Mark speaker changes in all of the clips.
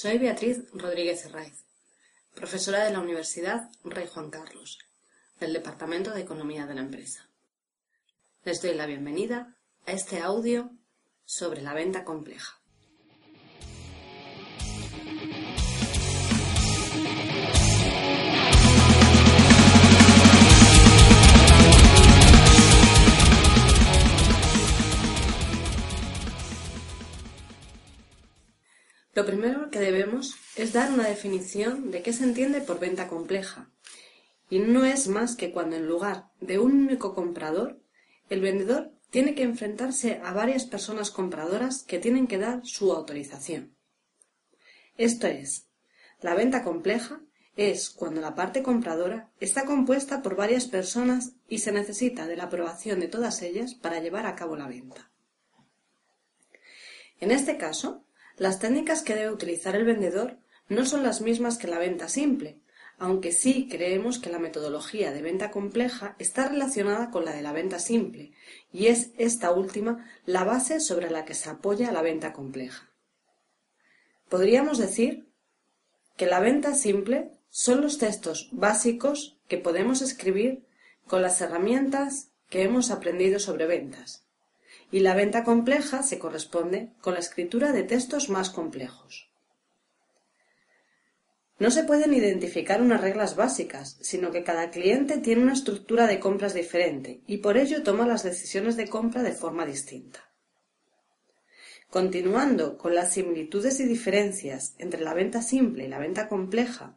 Speaker 1: Soy Beatriz Rodríguez Herraiz, profesora de la Universidad Rey Juan Carlos, del Departamento de Economía de la empresa. Les doy la bienvenida a este audio sobre la venta compleja. Lo primero que debemos es dar una definición de qué se entiende por venta compleja. Y no es más que cuando en lugar de un único comprador, el vendedor tiene que enfrentarse a varias personas compradoras que tienen que dar su autorización. Esto es, la venta compleja es cuando la parte compradora está compuesta por varias personas y se necesita de la aprobación de todas ellas para llevar a cabo la venta. En este caso, las técnicas que debe utilizar el vendedor no son las mismas que la venta simple, aunque sí creemos que la metodología de venta compleja está relacionada con la de la venta simple, y es esta última la base sobre la que se apoya la venta compleja. Podríamos decir que la venta simple son los textos básicos que podemos escribir con las herramientas que hemos aprendido sobre ventas, y la venta compleja se corresponde con la escritura de textos más complejos. No se pueden identificar unas reglas básicas, sino que cada cliente tiene una estructura de compras diferente y por ello toma las decisiones de compra de forma distinta. Continuando con las similitudes y diferencias entre la venta simple y la venta compleja,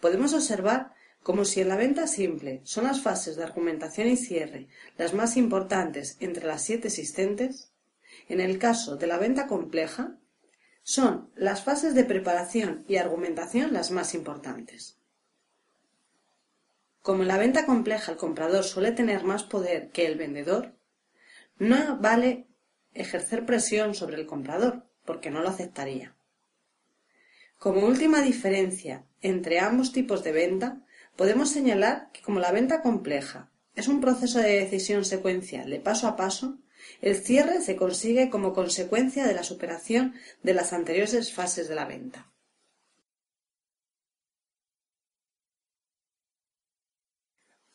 Speaker 1: podemos observar como si en la venta simple son las fases de argumentación y cierre las más importantes entre las siete existentes, en el caso de la venta compleja son las fases de preparación y argumentación las más importantes. Como en la venta compleja el comprador suele tener más poder que el vendedor, no vale ejercer presión sobre el comprador, porque no lo aceptaría. Como última diferencia entre ambos tipos de venta, Podemos señalar que como la venta compleja es un proceso de decisión secuencial de paso a paso, el cierre se consigue como consecuencia de la superación de las anteriores fases de la venta.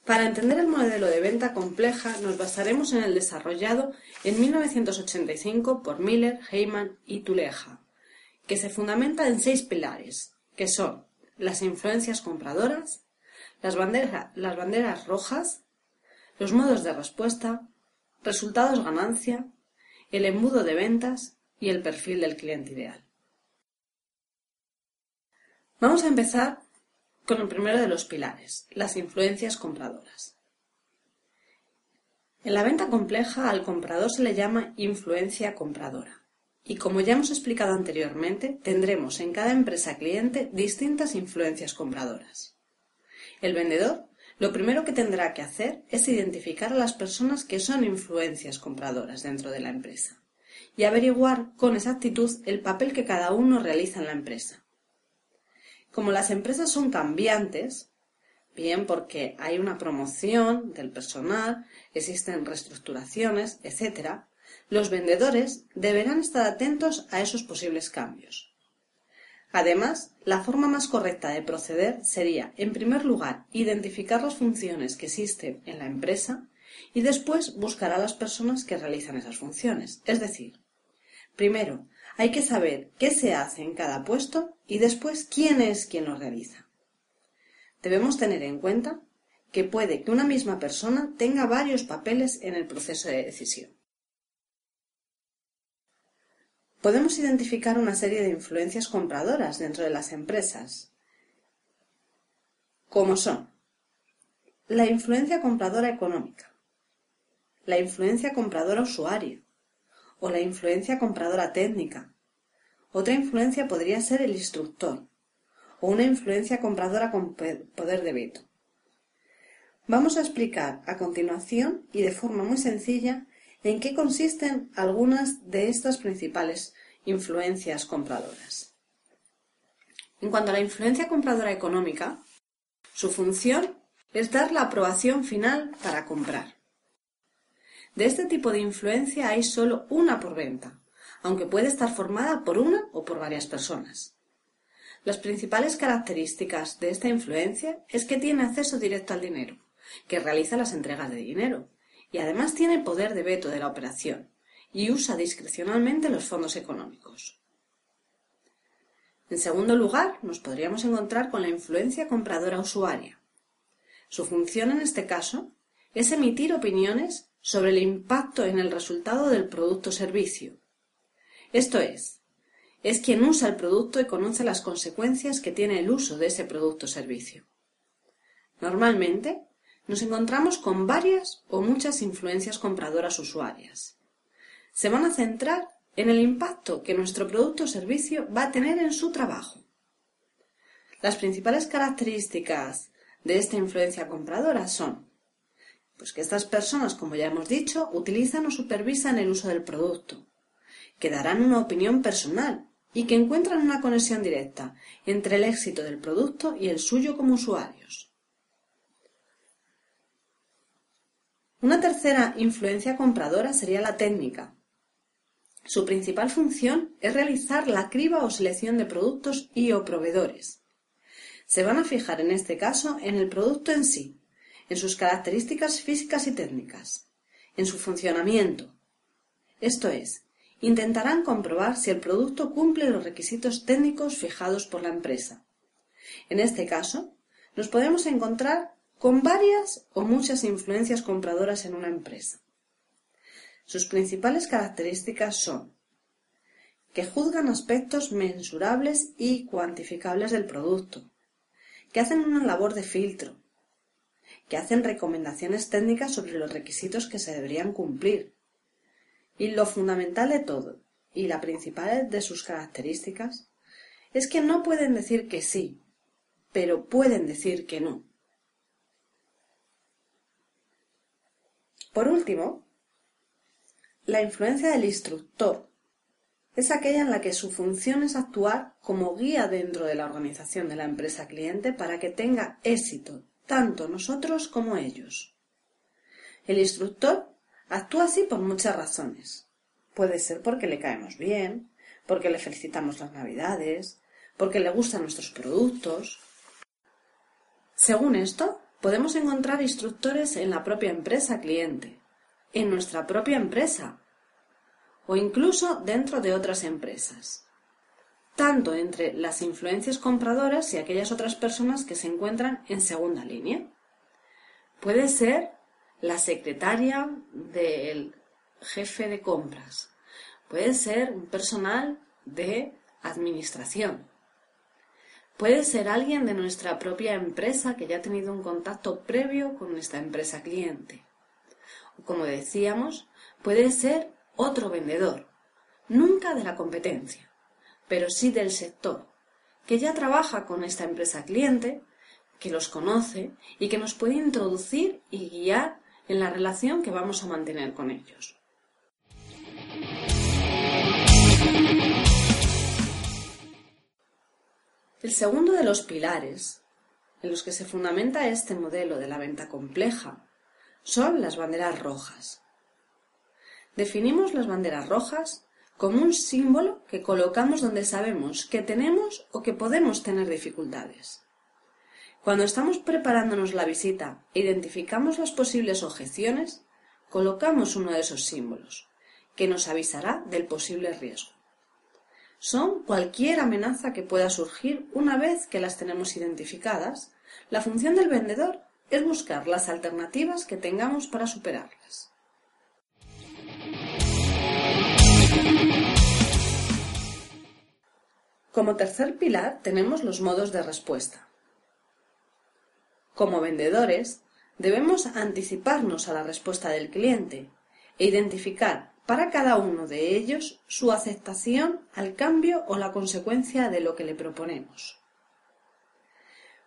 Speaker 1: Para entender el modelo de venta compleja nos basaremos en el desarrollado en 1985 por Miller, Heyman y Tuleja, que se fundamenta en seis pilares, que son las influencias compradoras, las, las banderas rojas, los modos de respuesta, resultados ganancia, el embudo de ventas y el perfil del cliente ideal. Vamos a empezar con el primero de los pilares, las influencias compradoras. En la venta compleja al comprador se le llama influencia compradora. Y como ya hemos explicado anteriormente, tendremos en cada empresa cliente distintas influencias compradoras. El vendedor lo primero que tendrá que hacer es identificar a las personas que son influencias compradoras dentro de la empresa y averiguar con exactitud el papel que cada uno realiza en la empresa. Como las empresas son cambiantes, bien porque hay una promoción del personal, existen reestructuraciones, etc., los vendedores deberán estar atentos a esos posibles cambios. Además, la forma más correcta de proceder sería, en primer lugar, identificar las funciones que existen en la empresa y después buscar a las personas que realizan esas funciones. Es decir, primero, hay que saber qué se hace en cada puesto y después quién es quien lo realiza. Debemos tener en cuenta que puede que una misma persona tenga varios papeles en el proceso de decisión. Podemos identificar una serie de influencias compradoras dentro de las empresas, como son la influencia compradora económica, la influencia compradora usuaria o la influencia compradora técnica. Otra influencia podría ser el instructor o una influencia compradora con poder de veto. Vamos a explicar a continuación y de forma muy sencilla en qué consisten algunas de estas principales influencias compradoras. En cuanto a la influencia compradora económica, su función es dar la aprobación final para comprar. De este tipo de influencia hay solo una por venta, aunque puede estar formada por una o por varias personas. Las principales características de esta influencia es que tiene acceso directo al dinero, que realiza las entregas de dinero, y además tiene poder de veto de la operación y usa discrecionalmente los fondos económicos. En segundo lugar, nos podríamos encontrar con la influencia compradora usuaria. Su función en este caso es emitir opiniones sobre el impacto en el resultado del producto o servicio. Esto es, es quien usa el producto y conoce las consecuencias que tiene el uso de ese producto o servicio. Normalmente, nos encontramos con varias o muchas influencias compradoras usuarias. Se van a centrar en el impacto que nuestro producto o servicio va a tener en su trabajo. Las principales características de esta influencia compradora son pues que estas personas, como ya hemos dicho, utilizan o supervisan el uso del producto, que darán una opinión personal y que encuentran una conexión directa entre el éxito del producto y el suyo como usuarios. Una tercera influencia compradora sería la técnica. Su principal función es realizar la criba o selección de productos y o proveedores. Se van a fijar en este caso en el producto en sí, en sus características físicas y técnicas, en su funcionamiento. Esto es, intentarán comprobar si el producto cumple los requisitos técnicos fijados por la empresa. En este caso, nos podemos encontrar con varias o muchas influencias compradoras en una empresa. Sus principales características son que juzgan aspectos mensurables y cuantificables del producto, que hacen una labor de filtro, que hacen recomendaciones técnicas sobre los requisitos que se deberían cumplir. Y lo fundamental de todo, y la principal de sus características, es que no pueden decir que sí, pero pueden decir que no. Por último, la influencia del instructor es aquella en la que su función es actuar como guía dentro de la organización de la empresa cliente para que tenga éxito tanto nosotros como ellos. El instructor actúa así por muchas razones. Puede ser porque le caemos bien, porque le felicitamos las navidades, porque le gustan nuestros productos. Según esto, Podemos encontrar instructores en la propia empresa cliente, en nuestra propia empresa o incluso dentro de otras empresas, tanto entre las influencias compradoras y aquellas otras personas que se encuentran en segunda línea. Puede ser la secretaria del jefe de compras, puede ser un personal de administración, Puede ser alguien de nuestra propia empresa que ya ha tenido un contacto previo con nuestra empresa cliente. O como decíamos, puede ser otro vendedor, nunca de la competencia, pero sí del sector, que ya trabaja con esta empresa cliente, que los conoce y que nos puede introducir y guiar en la relación que vamos a mantener con ellos. El segundo de los pilares en los que se fundamenta este modelo de la venta compleja son las banderas rojas. Definimos las banderas rojas como un símbolo que colocamos donde sabemos que tenemos o que podemos tener dificultades. Cuando estamos preparándonos la visita e identificamos las posibles objeciones, colocamos uno de esos símbolos, que nos avisará del posible riesgo son cualquier amenaza que pueda surgir una vez que las tenemos identificadas. La función del vendedor es buscar las alternativas que tengamos para superarlas. Como tercer pilar tenemos los modos de respuesta. Como vendedores, debemos anticiparnos a la respuesta del cliente e identificar para cada uno de ellos su aceptación al cambio o la consecuencia de lo que le proponemos.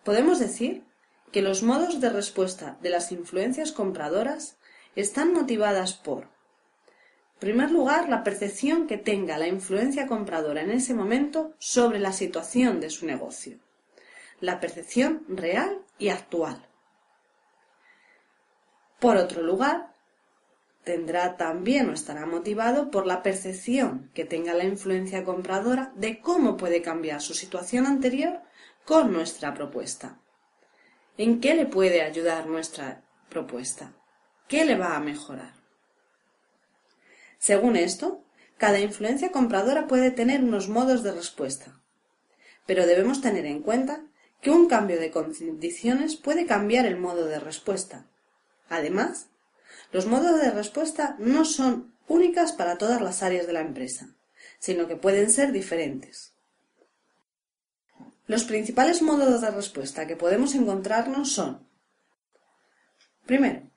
Speaker 1: Podemos decir que los modos de respuesta de las influencias compradoras están motivadas por, en primer lugar, la percepción que tenga la influencia compradora en ese momento sobre la situación de su negocio, la percepción real y actual. Por otro lugar, tendrá también o estará motivado por la percepción que tenga la influencia compradora de cómo puede cambiar su situación anterior con nuestra propuesta. ¿En qué le puede ayudar nuestra propuesta? ¿Qué le va a mejorar? Según esto, cada influencia compradora puede tener unos modos de respuesta, pero debemos tener en cuenta que un cambio de condiciones puede cambiar el modo de respuesta. Además, los modos de respuesta no son únicas para todas las áreas de la empresa, sino que pueden ser diferentes. Los principales modos de respuesta que podemos encontrarnos son Primero,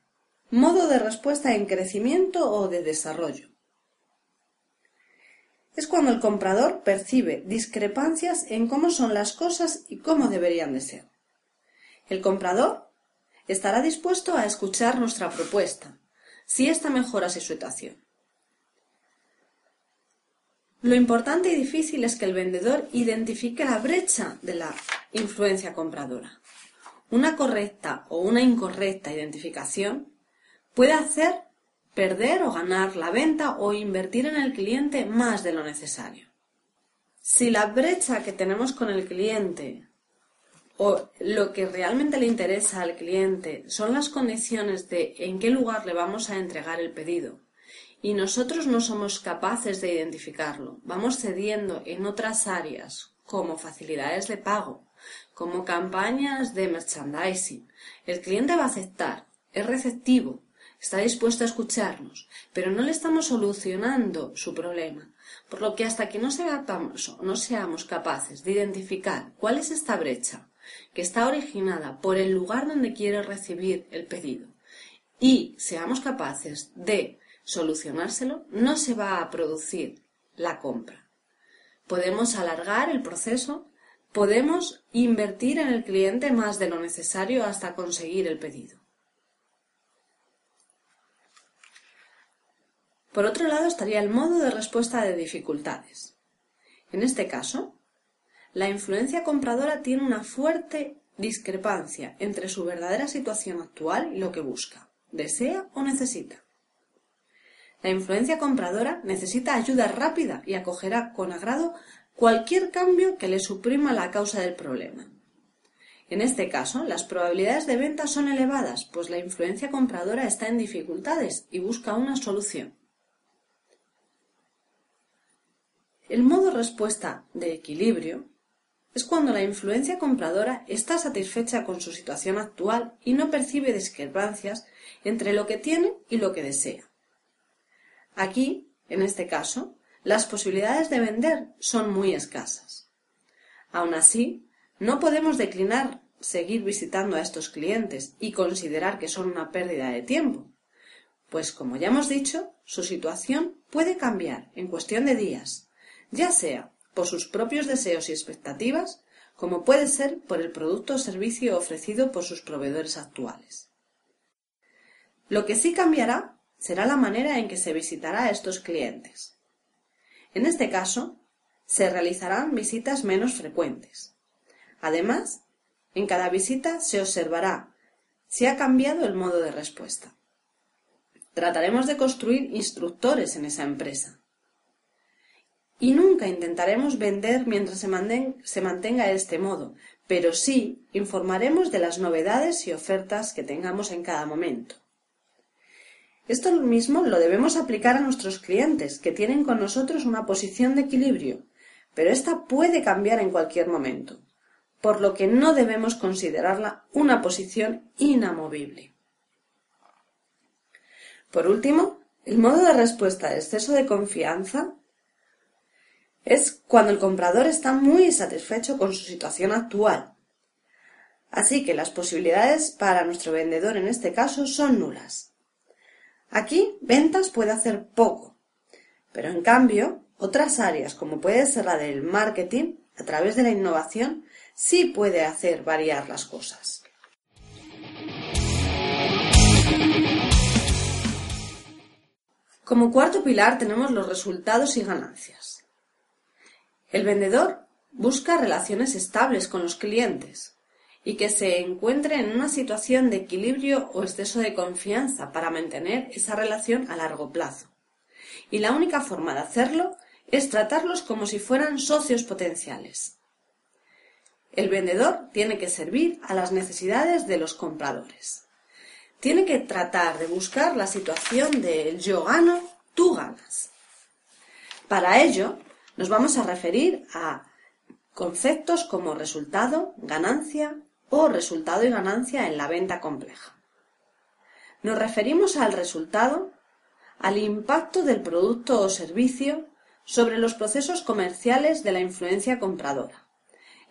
Speaker 1: Modo de respuesta en crecimiento o de desarrollo. Es cuando el comprador percibe discrepancias en cómo son las cosas y cómo deberían de ser. El comprador estará dispuesto a escuchar nuestra propuesta, si ésta mejora su situación. Lo importante y difícil es que el vendedor identifique la brecha de la influencia compradora. Una correcta o una incorrecta identificación Puede hacer perder o ganar la venta o invertir en el cliente más de lo necesario. Si la brecha que tenemos con el cliente o lo que realmente le interesa al cliente son las condiciones de en qué lugar le vamos a entregar el pedido. Y nosotros no somos capaces de identificarlo, vamos cediendo en otras áreas como facilidades de pago, como campañas de merchandising, el cliente va a aceptar, es receptivo, está dispuesto a escucharnos, pero no le estamos solucionando su problema. Por lo que hasta que no, seamos capaces de identificar cuál es esta brecha que está originada por el lugar donde quiere recibir el pedido y seamos capaces de solucionárselo, no se va a producir la compra. Podemos alargar el proceso, podemos invertir en el cliente más de lo necesario hasta conseguir el pedido. Por otro lado estaría el modo de respuesta de dificultades. En este caso, la influencia compradora tiene una fuerte discrepancia entre su verdadera situación actual y lo que busca, desea o necesita. La influencia compradora necesita ayuda rápida y acogerá con agrado cualquier cambio que le suprima la causa del problema. En este caso, las probabilidades de venta son elevadas, pues la influencia compradora está en dificultades y busca una solución. El modo respuesta de equilibrio es cuando la influencia compradora está satisfecha con su situación actual y no percibe discrepancias entre lo que tiene y lo que desea. Aquí, en este caso, las posibilidades de vender son muy escasas. Aun así, no podemos declinar seguir visitando a estos clientes y considerar que son una pérdida de tiempo, pues como ya hemos dicho, su situación puede cambiar en cuestión de días, ya sea por sus propios deseos y expectativas, como puede ser por el producto o servicio ofrecido por sus proveedores actuales. Lo que sí cambiará será la manera en que se visitará a estos clientes. En este caso, se realizarán visitas menos frecuentes. Además, en cada visita se observará si ha cambiado el modo de respuesta. Trataremos de construir instructores en esa empresa y nunca intentaremos vender mientras se, mantenga este modo, pero sí informaremos de las novedades y ofertas que tengamos en cada momento. Esto mismo lo debemos aplicar a nuestros clientes, que tienen con nosotros una posición de equilibrio, pero esta puede cambiar en cualquier momento, por lo que no debemos considerarla una posición inamovible. Por último, el modo de respuesta de exceso de confianza es cuando el comprador está muy satisfecho con su situación actual. Así que las posibilidades para nuestro vendedor en este caso son nulas. Aquí ventas puede hacer poco, pero en cambio otras áreas como puede ser la del marketing a través de la innovación sí puede hacer variar las cosas. Como cuarto pilar tenemos los resultados y ganancias. El vendedor busca relaciones estables con los clientes y que se encuentre en una situación de equilibrio o exceso de confianza para mantener esa relación a largo plazo. Y la única forma de hacerlo es tratarlos como si fueran socios potenciales. El vendedor tiene que servir a las necesidades de los compradores. Tiene que tratar de buscar la situación de yo gano, tú ganas. Para ello, nos vamos a referir a conceptos como resultado, ganancia o resultado y ganancia en la venta compleja. Nos referimos al resultado, al impacto del producto o servicio sobre los procesos comerciales de la influencia compradora.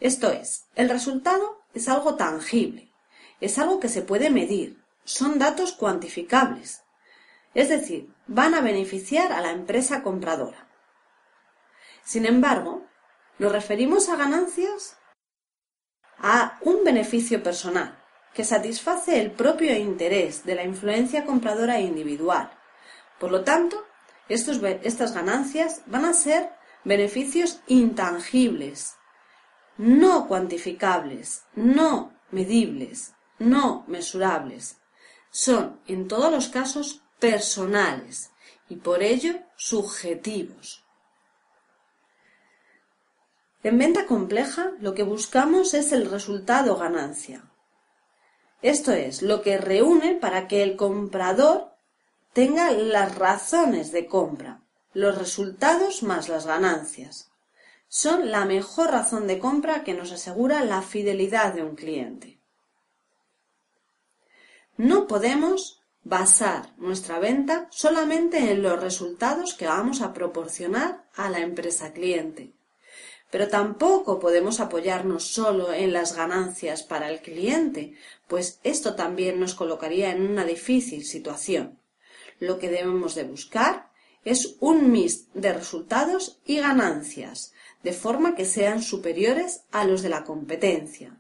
Speaker 1: Esto es, el resultado es algo tangible, es algo que se puede medir, son datos cuantificables, es decir, van a beneficiar a la empresa compradora. Sin embargo, nos referimos a ganancias a un beneficio personal que satisface el propio interés de la influencia compradora individual. Por lo tanto, estas ganancias van a ser beneficios intangibles, no cuantificables, no medibles, no mesurables. Son, en todos los casos, personales y por ello subjetivos. En venta compleja lo que buscamos es el resultado ganancia. Esto es lo que reúne para que el comprador tenga las razones de compra, los resultados más las ganancias. Son la mejor razón de compra que nos asegura la fidelidad de un cliente. No podemos basar nuestra venta solamente en los resultados que vamos a proporcionar a la empresa cliente. Pero tampoco podemos apoyarnos solo en las ganancias para el cliente, pues esto también nos colocaría en una difícil situación. Lo que debemos de buscar es un mix de resultados y ganancias, de forma que sean superiores a los de la competencia.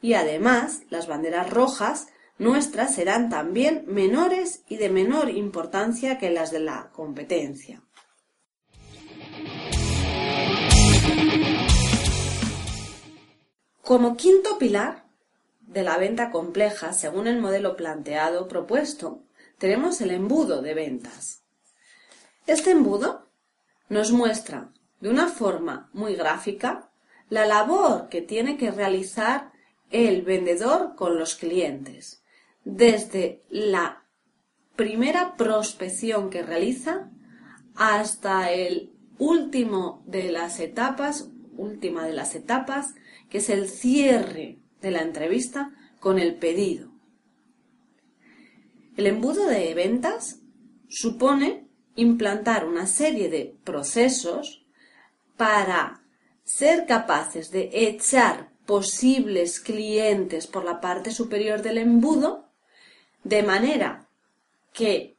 Speaker 1: Y además, las banderas rojas nuestras serán también menores y de menor importancia que las de la competencia. Como quinto pilar de la venta compleja, según el modelo planteado propuesto, tenemos el embudo de ventas. Este embudo nos muestra de una forma muy gráfica la labor que tiene que realizar el vendedor con los clientes, desde la primera prospección que realiza hasta el último de las etapas, última de las etapas, que es el cierre de la entrevista con el pedido. El embudo de ventas supone implantar una serie de procesos para ser capaces de echar posibles clientes por la parte superior del embudo, de manera que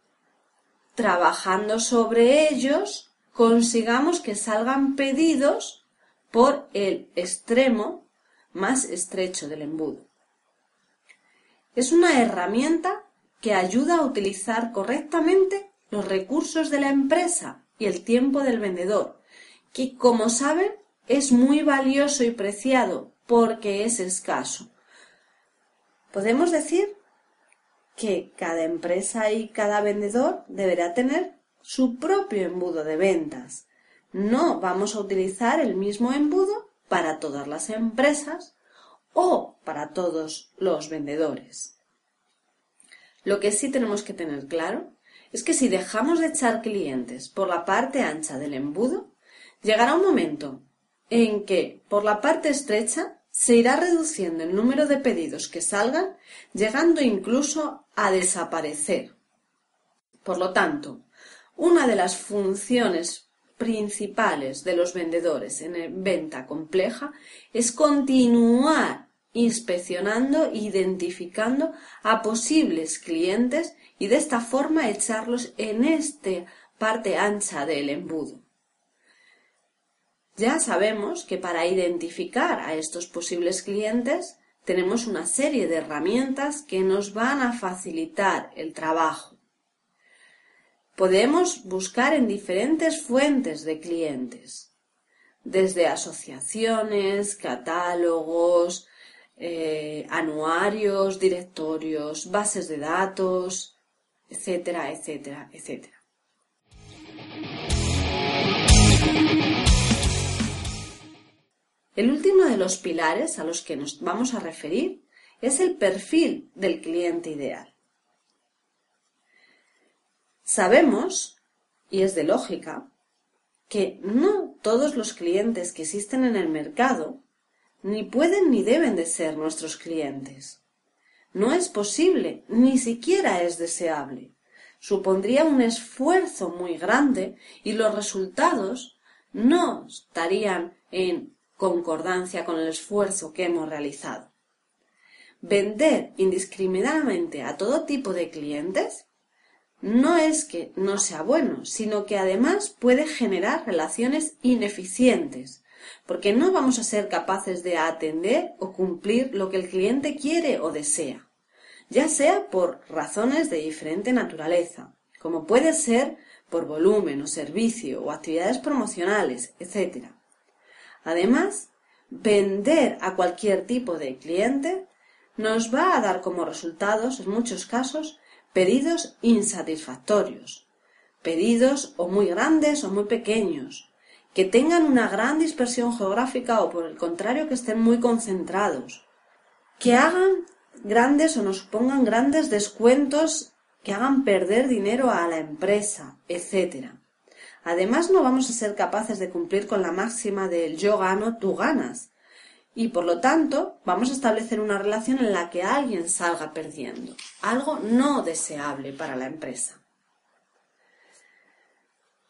Speaker 1: trabajando sobre ellos consigamos que salgan pedidos por el extremo más estrecho del embudo. Es una herramienta que ayuda a utilizar correctamente los recursos de la empresa y el tiempo del vendedor, que como saben es muy valioso y preciado porque es escaso. Podemos decir que cada empresa y cada vendedor deberá tener su propio embudo de ventas, no vamos a utilizar el mismo embudo para todas las empresas o para todos los vendedores. Lo que sí tenemos que tener claro es que si dejamos de echar clientes por la parte ancha del embudo, llegará un momento en que por la parte estrecha se irá reduciendo el número de pedidos que salgan, llegando incluso a desaparecer. Por lo tanto, una de las funciones principales de los vendedores en venta compleja es continuar inspeccionando identificando a posibles clientes y de esta forma echarlos en esta parte ancha del embudo. Ya sabemos que para identificar a estos posibles clientes tenemos una serie de herramientas que nos van a facilitar el trabajo. Podemos buscar en diferentes fuentes de clientes, desde asociaciones, catálogos, eh, anuarios, directorios, bases de datos, etcétera, etcétera, etcétera. El último de los pilares a los que nos vamos a referir es el perfil del cliente ideal. Sabemos, y es de lógica, que no todos los clientes que existen en el mercado ni pueden ni deben de ser nuestros clientes. No es posible, ni siquiera es deseable. Supondría un esfuerzo muy grande y los resultados no estarían en concordancia con el esfuerzo que hemos realizado. Vender indiscriminadamente a todo tipo de clientes no es que no sea bueno, sino que además puede generar relaciones ineficientes, porque no vamos a ser capaces de atender o cumplir lo que el cliente quiere o desea, ya sea por razones de diferente naturaleza, como puede ser por volumen o servicio o actividades promocionales, etc. Además, vender a cualquier tipo de cliente nos va a dar como resultados, en muchos casos, pedidos insatisfactorios, pedidos o muy grandes o muy pequeños, que tengan una gran dispersión geográfica o por el contrario que estén muy concentrados, que hagan grandes o nos supongan grandes descuentos que hagan perder dinero a la empresa, etc. Además, no vamos a ser capaces de cumplir con la máxima del yo gano, tú ganas. Y por lo tanto, vamos a establecer una relación en la que alguien salga perdiendo, algo no deseable para la empresa.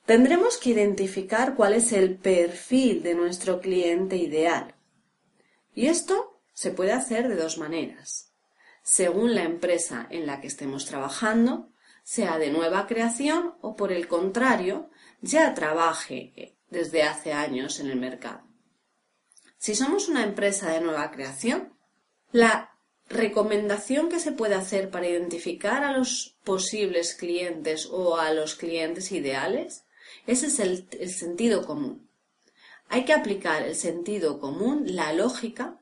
Speaker 1: Tendremos que identificar cuál es el perfil de nuestro cliente ideal. Y esto se puede hacer de dos maneras. Según la empresa en la que estemos trabajando, sea de nueva creación o por el contrario, ya trabaje desde hace años en el mercado. Si somos una empresa de nueva creación, la recomendación que se puede hacer para identificar a los posibles clientes o a los clientes ideales, ese es el, el sentido común. Hay que aplicar el sentido común, la lógica,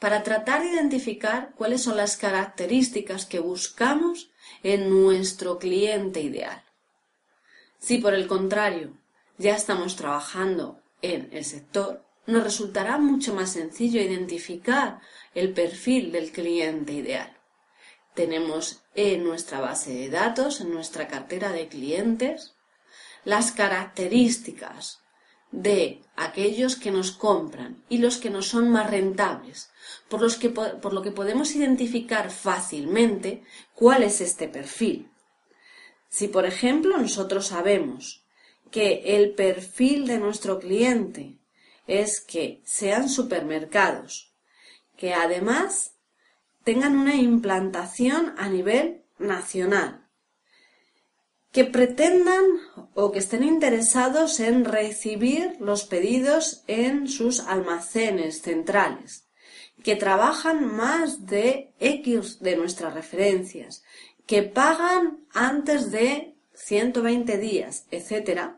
Speaker 1: para tratar de identificar cuáles son las características que buscamos en nuestro cliente ideal. Si por el contrario ya estamos trabajando en el sector, nos resultará mucho más sencillo identificar el perfil del cliente ideal. Tenemos en nuestra base de datos, en nuestra cartera de clientes, las características de aquellos que nos compran y los que nos son más rentables, por, los que, por lo que podemos identificar fácilmente cuál es este perfil. Si, por ejemplo, nosotros sabemos que el perfil de nuestro cliente es que sean supermercados, que además tengan una implantación a nivel nacional, que pretendan o que estén interesados en recibir los pedidos en sus almacenes centrales, que trabajan más de X de nuestras referencias, que pagan antes de 120 días, etc.,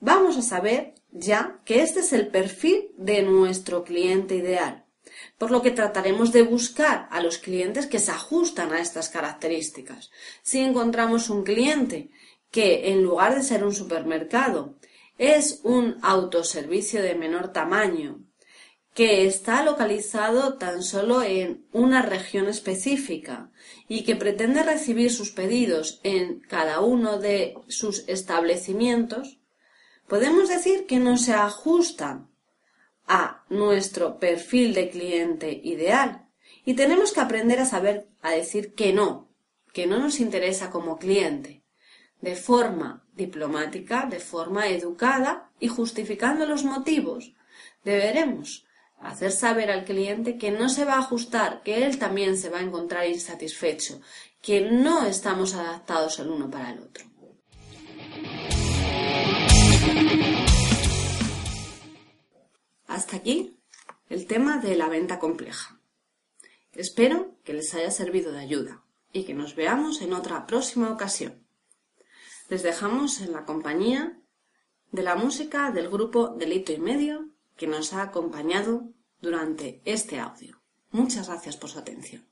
Speaker 1: vamos a saber ya que este es el perfil de nuestro cliente ideal, por lo que trataremos de buscar a los clientes que se ajustan a estas características. Si encontramos un cliente que en lugar de ser un supermercado es un autoservicio de menor tamaño, que está localizado tan solo en una región específica y que pretende recibir sus pedidos en cada uno de sus establecimientos, podemos decir que no se ajustan a nuestro perfil de cliente ideal y tenemos que aprender a saber a decir que no, que no nos interesa como cliente. de forma diplomática, de forma educada y justificando los motivos. Deberemos hacer saber al cliente que no se va a ajustar, que él también se va a encontrar insatisfecho, que no estamos adaptados el uno para el otro. Hasta aquí el tema de la venta compleja. Espero que les haya servido de ayuda y que nos veamos en otra próxima ocasión. Les dejamos en la compañía de la música del grupo Delito y Medio que nos ha acompañado durante este audio. Muchas gracias por su atención.